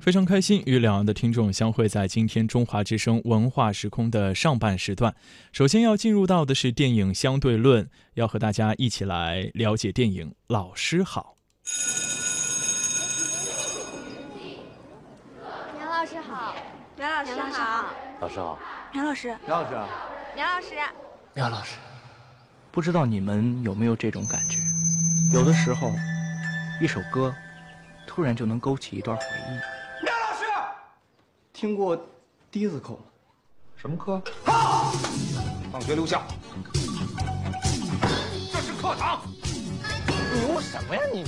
非常开心与两岸的听众相会在今天中华之声文化时空的上半时段。首先要进入到的是电影相对论，要和大家一起来了解电影《老师好》。梁老师好，梁老师好，老师好，梁老师，梁老师，梁老师，梁老师，不知道你们有没有这种感觉？有的时候，一首歌突然就能勾起一段回忆。听过，disco 吗？什么课？好，放学留校。这是课堂。牛什么呀你？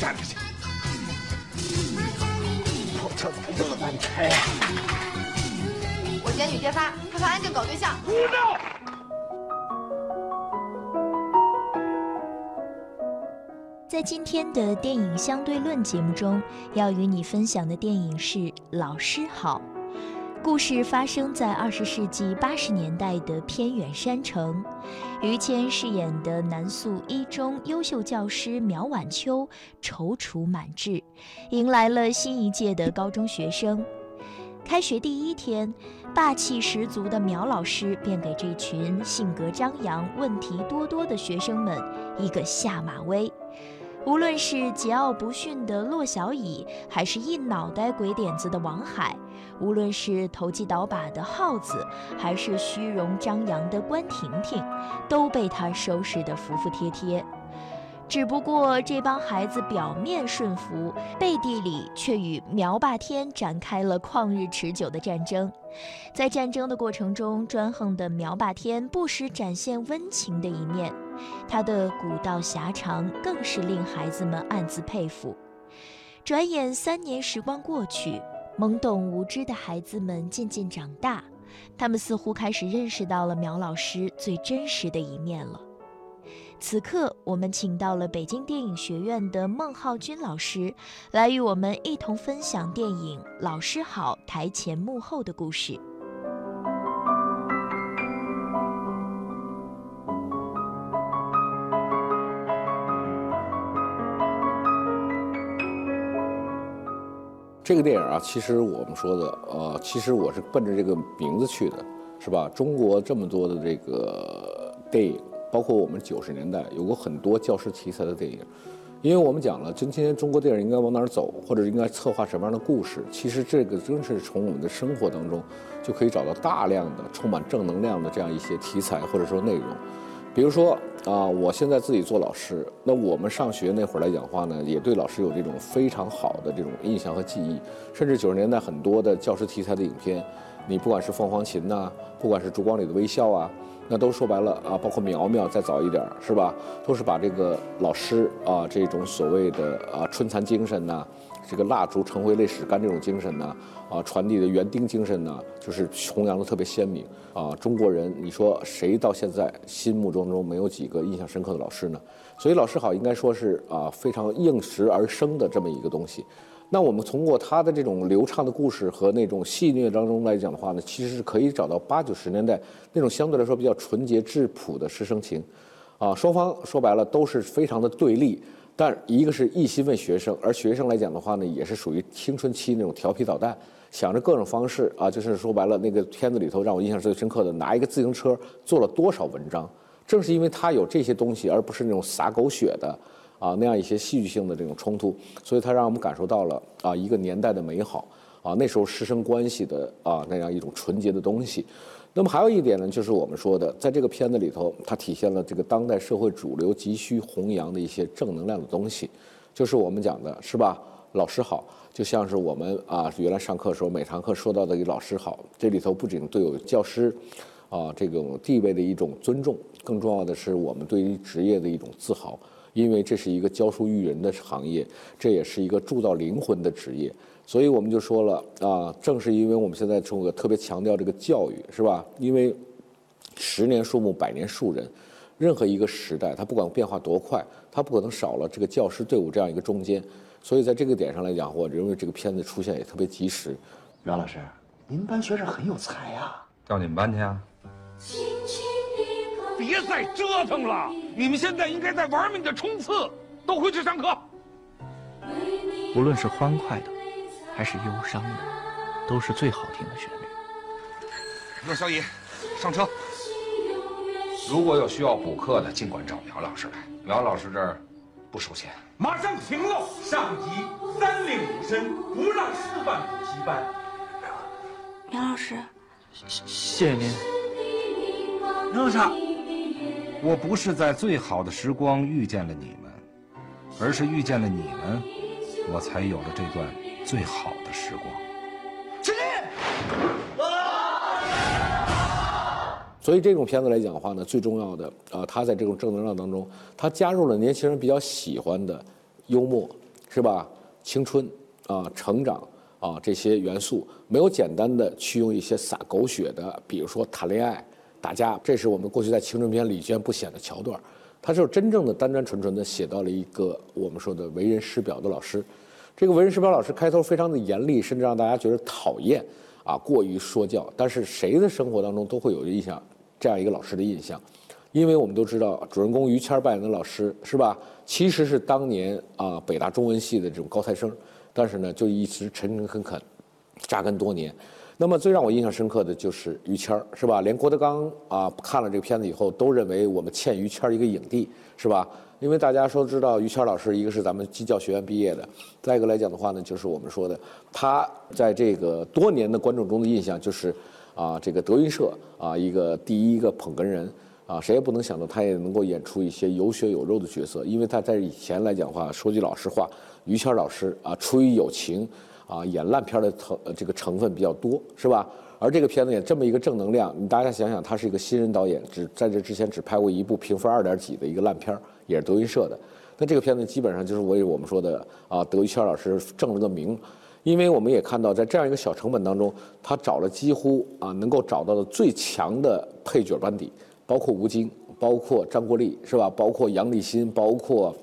站着去。我这怎么办拆呀？我检举揭发，他和安静搞对象。胡闹！在今天的电影相对论节目中，要与你分享的电影是《老师好》。故事发生在二十世纪八十年代的偏远山城，于谦饰演的南宿一中优秀教师苗晚秋踌躇满志，迎来了新一届的高中学生。开学第一天，霸气十足的苗老师便给这群性格张扬、问题多多的学生们一个下马威。无论是桀骜不驯的骆小乙，还是一脑袋鬼点子的王海，无论是投机倒把的耗子，还是虚荣张扬的关婷婷，都被他收拾得服服帖帖。只不过这帮孩子表面顺服，背地里却与苗霸天展开了旷日持久的战争。在战争的过程中，专横的苗霸天不时展现温情的一面，他的古道狭长更是令孩子们暗自佩服。转眼三年时光过去，懵懂无知的孩子们渐渐长大，他们似乎开始认识到了苗老师最真实的一面了。此刻，我们请到了北京电影学院的孟浩君老师，来与我们一同分享电影《老师好》台前幕后的故事。这个电影啊，其实我们说的，呃，其实我是奔着这个名字去的，是吧？中国这么多的这个电影。包括我们九十年代有过很多教师题材的电影，因为我们讲了，今天中国电影应该往哪儿走，或者应该策划什么样的故事，其实这个真是从我们的生活当中就可以找到大量的充满正能量的这样一些题材或者说内容。比如说啊，我现在自己做老师，那我们上学那会儿来讲话呢，也对老师有这种非常好的这种印象和记忆，甚至九十年代很多的教师题材的影片，你不管是凤凰琴呐，不管是烛光里的微笑啊。那都说白了啊，包括苗苗再早一点儿是吧？都是把这个老师啊这种所谓的啊春蚕精神呐，这个蜡烛成灰泪始干这种精神呐，啊传递的园丁精神呐，就是弘扬的特别鲜明啊。中国人，你说谁到现在心目中中没有几个印象深刻的老师呢？所以老师好应该说是啊非常应时而生的这么一个东西。那我们通过他的这种流畅的故事和那种戏谑当中来讲的话呢，其实是可以找到八九十年代那种相对来说比较纯洁质朴的师生情，啊，双方说白了都是非常的对立，但一个是一心为学生，而学生来讲的话呢，也是属于青春期那种调皮捣蛋，想着各种方式啊，就是说白了那个片子里头让我印象最深刻的，拿一个自行车做了多少文章，正是因为他有这些东西，而不是那种撒狗血的。啊，那样一些戏剧性的这种冲突，所以他让我们感受到了啊一个年代的美好啊那时候师生关系的啊那样一种纯洁的东西。那么还有一点呢，就是我们说的，在这个片子里头，它体现了这个当代社会主流急需弘扬的一些正能量的东西，就是我们讲的是吧？老师好，就像是我们啊原来上课的时候每堂课说到的一个老师好，这里头不仅对有教师啊这种地位的一种尊重，更重要的是我们对于职业的一种自豪。因为这是一个教书育人的行业，这也是一个铸造灵魂的职业，所以我们就说了啊，正是因为我们现在中国特别强调这个教育，是吧？因为十年树木，百年树人，任何一个时代，它不管变化多快，它不可能少了这个教师队伍这样一个中间。所以在这个点上来讲，我认为这个片子出现也特别及时。袁老师，您班学生很有才呀，调你们班去啊？别再折腾了！你们现在应该在玩命的冲刺，都回去上课。无论是欢快的，还是忧伤的，都是最好听的旋律。那小乙，上车。如果有需要补课的，尽管找苗老师来。苗老师这儿不收钱。马上停喽！上级三令五申，不让师范补习班。苗老师，谢谢您。苗老师，我不是在最好的时光遇见了你们，而是遇见了你们，我才有了这段最好的时光。起立！所以这种片子来讲的话呢，最重要的啊，它在这种正能量当中，它加入了年轻人比较喜欢的幽默，是吧？青春啊，成长啊这些元素，没有简单的去用一些撒狗血的，比如说谈恋爱、打架，这是我们过去在青春片里居然不显的桥段。他就真正的单单纯纯的写到了一个我们说的为人师表的老师。这个为人师表老师开头非常的严厉，甚至让大家觉得讨厌啊，过于说教。但是谁的生活当中都会有印象。这样一个老师的印象，因为我们都知道，主人公于谦扮演的老师是吧？其实是当年啊北大中文系的这种高材生，但是呢就一直诚诚恳恳，扎根多年。那么最让我印象深刻的就是于谦儿是吧？连郭德纲啊看了这个片子以后都认为我们欠于谦儿一个影帝是吧？因为大家说知道于谦老师，一个是咱们基教学院毕业的，再一个来讲的话呢，就是我们说的他在这个多年的观众中的印象就是。啊，这个德云社啊，一个第一个捧哏人啊，谁也不能想到他也能够演出一些有血有肉的角色，因为他在以前来讲的话，说句老实话，于谦老师啊，出于友情啊，演烂片的成这个成分比较多，是吧？而这个片子也这么一个正能量，你大家想想，他是一个新人导演，只在这之前只拍过一部评分二点几的一个烂片，也是德云社的，那这个片子基本上就是为我们说的啊，德于谦老师正了个名。因为我们也看到，在这样一个小成本当中，他找了几乎啊能够找到的最强的配角班底，包括吴京，包括张国立，是吧？包括杨立新，包括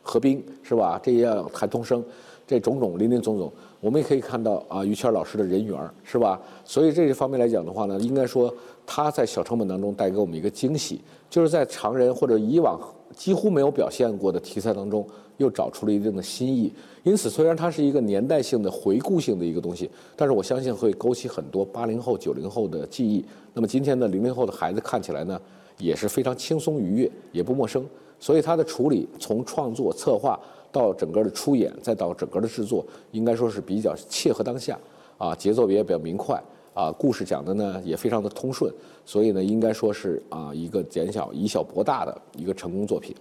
何冰，是吧？这些韩童生，这种种林林总总，我们也可以看到啊，于谦老师的人缘，是吧？所以这些方面来讲的话呢，应该说他在小成本当中带给我们一个惊喜，就是在常人或者以往几乎没有表现过的题材当中。又找出了一定的新意，因此虽然它是一个年代性的回顾性的一个东西，但是我相信会勾起很多八零后、九零后的记忆。那么今天的零零后的孩子看起来呢，也是非常轻松愉悦，也不陌生。所以它的处理，从创作策划到整个的出演，再到整个的制作，应该说是比较切合当下，啊，节奏也比较明快，啊，故事讲的呢也非常的通顺，所以呢，应该说是啊一个减小以小博大的一个成功作品。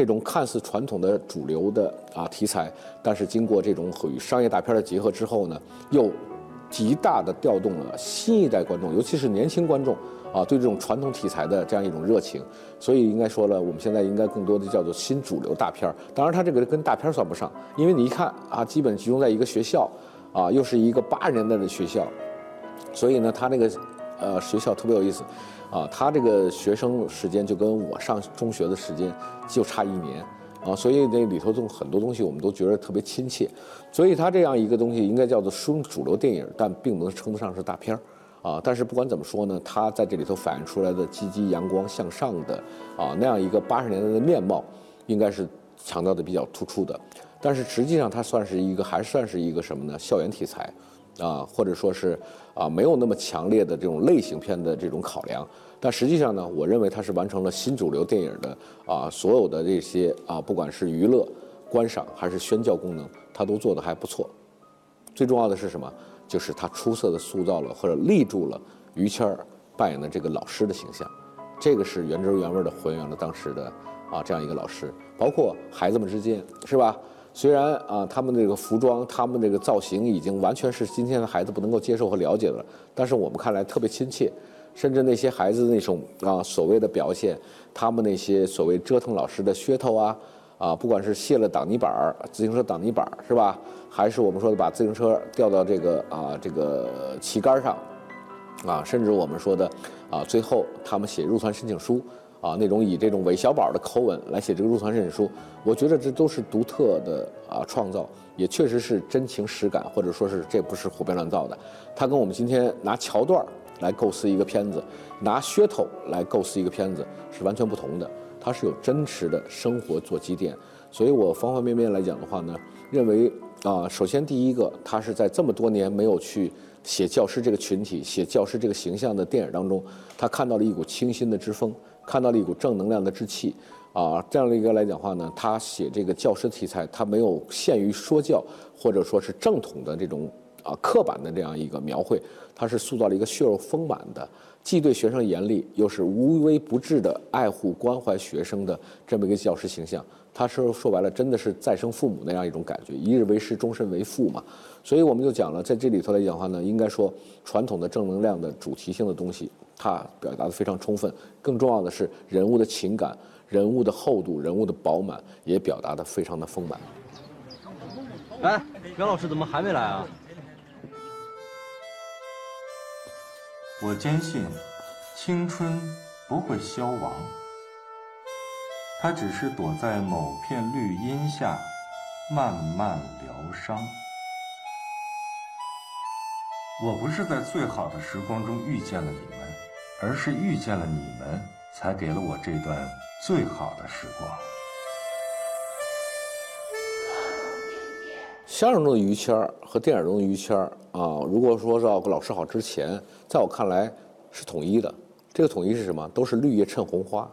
这种看似传统的主流的啊题材，但是经过这种与商业大片的结合之后呢，又极大的调动了新一代观众，尤其是年轻观众啊对这种传统题材的这样一种热情。所以应该说了，我们现在应该更多的叫做新主流大片。当然，它这个跟大片算不上，因为你一看啊，基本集中在一个学校，啊，又是一个八十年代的学校，所以呢，它那个呃学校特别有意思。啊，他这个学生时间就跟我上中学的时间就差一年，啊，所以那里头中很多东西我们都觉得特别亲切，所以他这样一个东西应该叫做属主流电影，但并不能称得上是大片儿，啊，但是不管怎么说呢，他在这里头反映出来的积极阳光向上的啊那样一个八十年代的面貌，应该是强调的比较突出的，但是实际上它算是一个还算是一个什么呢？校园题材。啊，或者说是啊，没有那么强烈的这种类型片的这种考量，但实际上呢，我认为它是完成了新主流电影的啊所有的这些啊，不管是娱乐、观赏还是宣教功能，它都做得还不错。最重要的是什么？就是它出色的塑造了或者立住了于谦儿扮演的这个老师的形象，这个是原汁原味的还原了当时的啊这样一个老师，包括孩子们之间，是吧？虽然啊，他们这个服装，他们这个造型已经完全是今天的孩子不能够接受和了解的了，但是我们看来特别亲切，甚至那些孩子那种啊所谓的表现，他们那些所谓折腾老师的噱头啊，啊，不管是卸了挡泥板儿，自行车挡泥板儿是吧，还是我们说的把自行车吊到这个啊这个旗杆上，啊，甚至我们说的啊最后他们写入团申请书啊，那种以这种韦小宝的口吻来写这个入团申请书，我觉得这都是独特的啊创造，也确实是真情实感，或者说是这不是胡编乱造的。他跟我们今天拿桥段来构思一个片子，拿噱头来构思一个片子是完全不同的。它是有真实的生活做积淀，所以我方方面面来讲的话呢，认为啊，首先第一个，他是在这么多年没有去写教师这个群体、写教师这个形象的电影当中，他看到了一股清新的之风。看到了一股正能量的之气，啊，这样的一个来讲话呢，他写这个教师题材，他没有限于说教，或者说是正统的这种啊刻板的这样一个描绘，他是塑造了一个血肉丰满的，既对学生严厉，又是无微不至的爱护关怀学生的这么一个教师形象。他是说白了，真的是再生父母那样一种感觉，一日为师，终身为父嘛。所以我们就讲了，在这里头来讲的话呢，应该说传统的正能量的主题性的东西，它表达的非常充分。更重要的是人物的情感、人物的厚度、人物的饱满，也表达的非常的丰满。哎，袁老师怎么还没来啊？我坚信，青春不会消亡。它只是躲在某片绿荫下，慢慢疗伤。我不是在最好的时光中遇见了你们，而是遇见了你们，才给了我这段最好的时光。相声中的于谦儿和电影中的于谦儿啊，如果说到老师好之前，在我看来是统一的。这个统一是什么？都是绿叶衬红花。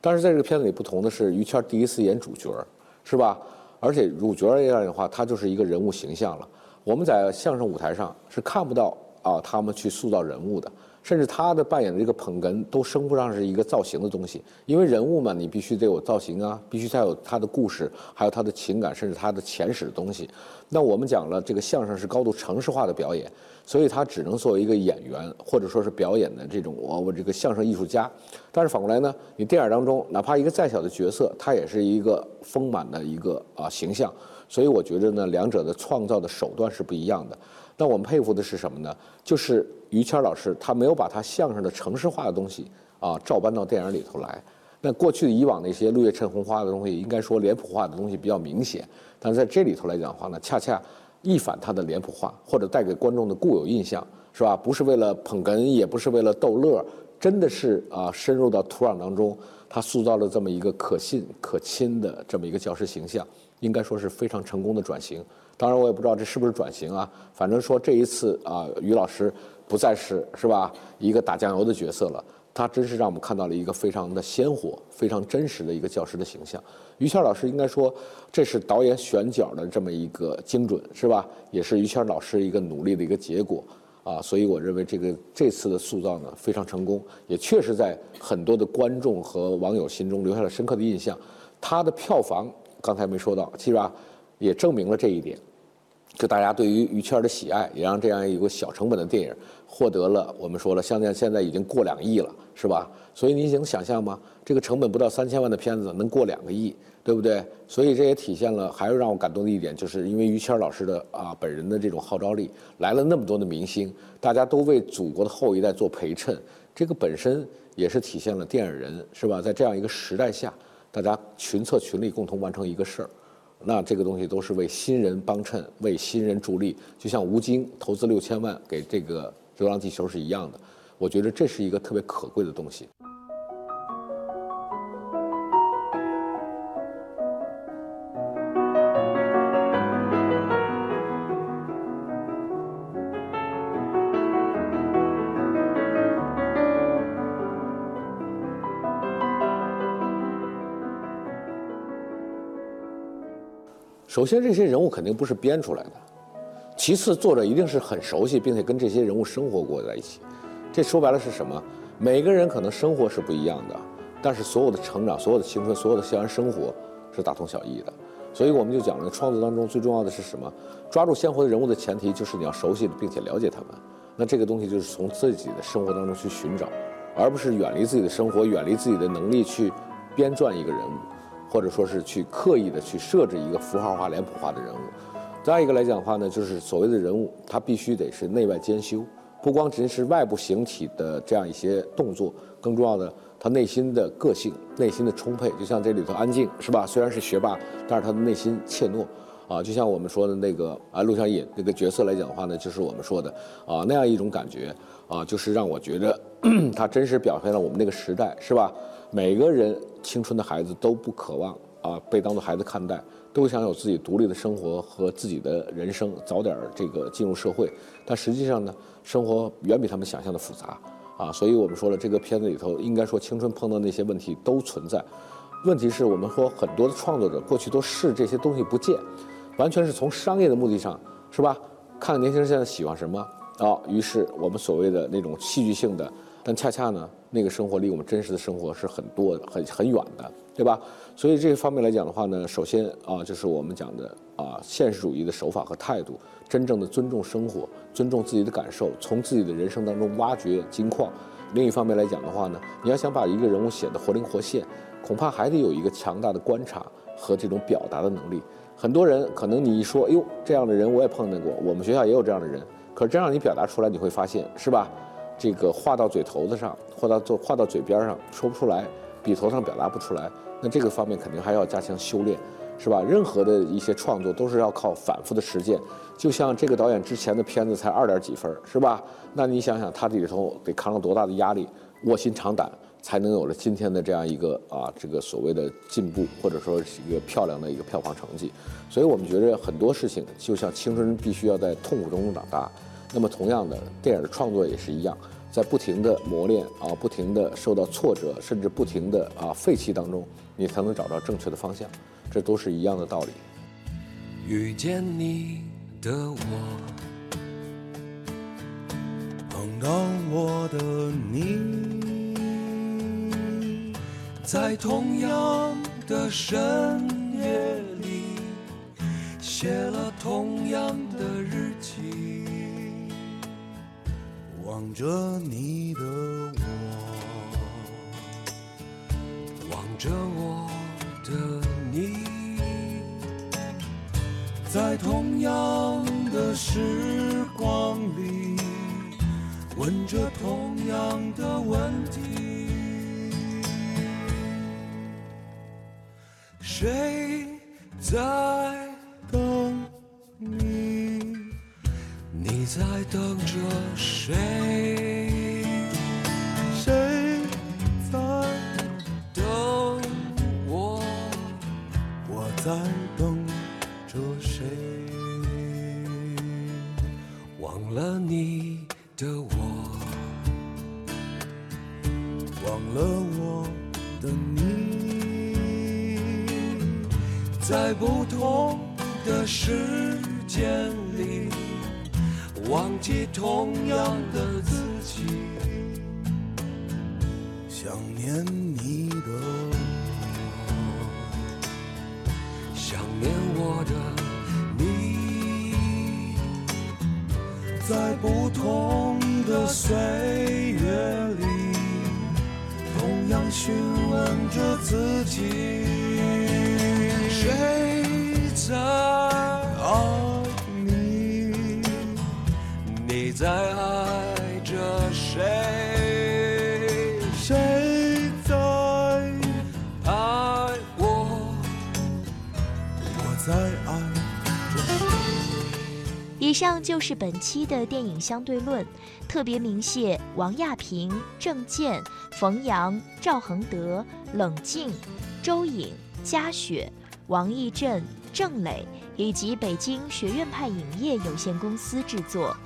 但是在这个片子里不同的是，于谦第一次演主角，是吧？而且主角这样的话，他就是一个人物形象了。我们在相声舞台上是看不到啊，他们去塑造人物的。甚至他的扮演的这个捧哏都称不上是一个造型的东西，因为人物嘛，你必须得有造型啊，必须才有他的故事，还有他的情感，甚至他的前史的东西。那我们讲了，这个相声是高度程式化的表演，所以他只能作为一个演员，或者说是表演的这种我我这个相声艺术家。但是反过来呢，你电影当中哪怕一个再小的角色，他也是一个丰满的一个啊形象。所以我觉得呢，两者的创造的手段是不一样的。那我们佩服的是什么呢？就是于谦老师，他没有把他相声的城市化的东西啊照搬到电影里头来。那过去的以往那些绿叶衬红花的东西，应该说脸谱化的东西比较明显。但是在这里头来讲的话呢，恰恰一反他的脸谱化，或者带给观众的固有印象，是吧？不是为了捧哏，也不是为了逗乐，真的是啊深入到土壤当中，他塑造了这么一个可信可亲的这么一个教师形象，应该说是非常成功的转型。当然，我也不知道这是不是转型啊。反正说这一次啊，于老师不再是是吧一个打酱油的角色了。他真是让我们看到了一个非常的鲜活、非常真实的一个教师的形象。于谦老师应该说，这是导演选角的这么一个精准，是吧？也是于谦老师一个努力的一个结果啊。所以我认为这个这次的塑造呢非常成功，也确实在很多的观众和网友心中留下了深刻的印象。他的票房刚才没说到，其实吧？也证明了这一点。就大家对于于谦的喜爱，也让这样一个小成本的电影获得了我们说了，现在现在已经过两亿了，是吧？所以你能想象吗？这个成本不到三千万的片子能过两个亿，对不对？所以这也体现了，还是让我感动的一点，就是因为于谦老师的啊本人的这种号召力，来了那么多的明星，大家都为祖国的后一代做陪衬，这个本身也是体现了电影人是吧？在这样一个时代下，大家群策群力，共同完成一个事儿。那这个东西都是为新人帮衬，为新人助力，就像吴京投资六千万给这个《流浪地球》是一样的。我觉得这是一个特别可贵的东西。首先，这些人物肯定不是编出来的；其次，作者一定是很熟悉，并且跟这些人物生活过在一起。这说白了是什么？每个人可能生活是不一样的，但是所有的成长、所有的青春、所有的校园生活是大同小异的。所以我们就讲了，创作当中最重要的是什么？抓住鲜活的人物的前提就是你要熟悉并且了解他们。那这个东西就是从自己的生活当中去寻找，而不是远离自己的生活、远离自己的能力去编撰一个人物。或者说是去刻意的去设置一个符号化、脸谱化的人物，再一个来讲的话呢，就是所谓的人物，他必须得是内外兼修，不光只是外部形体的这样一些动作，更重要的他内心的个性、内心的充沛，就像这里头安静是吧？虽然是学霸，但是他的内心怯懦。啊，就像我们说的那个啊，陆小野那个角色来讲的话呢，就是我们说的啊那样一种感觉啊，就是让我觉得 他真实表现了我们那个时代，是吧？每个人青春的孩子都不渴望啊被当做孩子看待，都想有自己独立的生活和自己的人生，早点儿这个进入社会。但实际上呢，生活远比他们想象的复杂啊，所以我们说了，这个片子里头应该说青春碰到那些问题都存在。问题是我们说很多的创作者过去都视这些东西不见。完全是从商业的目的上，是吧？看年轻人现在喜欢什么啊？于是我们所谓的那种戏剧性的，但恰恰呢，那个生活离我们真实的生活是很多的、很很远的，对吧？所以这方面来讲的话呢，首先啊，就是我们讲的啊，现实主义的手法和态度，真正的尊重生活，尊重自己的感受，从自己的人生当中挖掘金矿。另一方面来讲的话呢，你要想把一个人物写得活灵活现，恐怕还得有一个强大的观察和这种表达的能力。很多人可能你一说，哎呦，这样的人我也碰见过，我们学校也有这样的人。可是真让你表达出来，你会发现，是吧？这个话到嘴头子上，话到话到嘴边上，说不出来，笔头上表达不出来。那这个方面肯定还要加强修炼，是吧？任何的一些创作都是要靠反复的实践。就像这个导演之前的片子才二点几分，是吧？那你想想，他这里头得扛了多大的压力，卧薪尝胆。才能有了今天的这样一个啊，这个所谓的进步，或者说是一个漂亮的一个票房成绩。所以我们觉得很多事情就像青春必须要在痛苦中长大，那么同样的电影创作也是一样，在不停的磨练啊，不停的受到挫折，甚至不停的啊废弃当中，你才能找到正确的方向。这都是一样的道理。遇见你的我，碰到我的你。在同样的深夜里，写了同样的日记，望着你的我，望着我的你，在同样的时光里，问着同样的问题。谁在等着谁？谁在等我？我在等着谁？忘了你的我，忘了我的你。在不同的时间里，忘记同样的自己，想念你的我，想念我的你，在不同的岁月里，同样询问着自己。谁在以上就是本期的电影相对论，特别鸣谢王亚平、郑健、冯阳、赵恒德、冷静、周颖、嘉雪。王义振、郑磊以及北京学院派影业有限公司制作。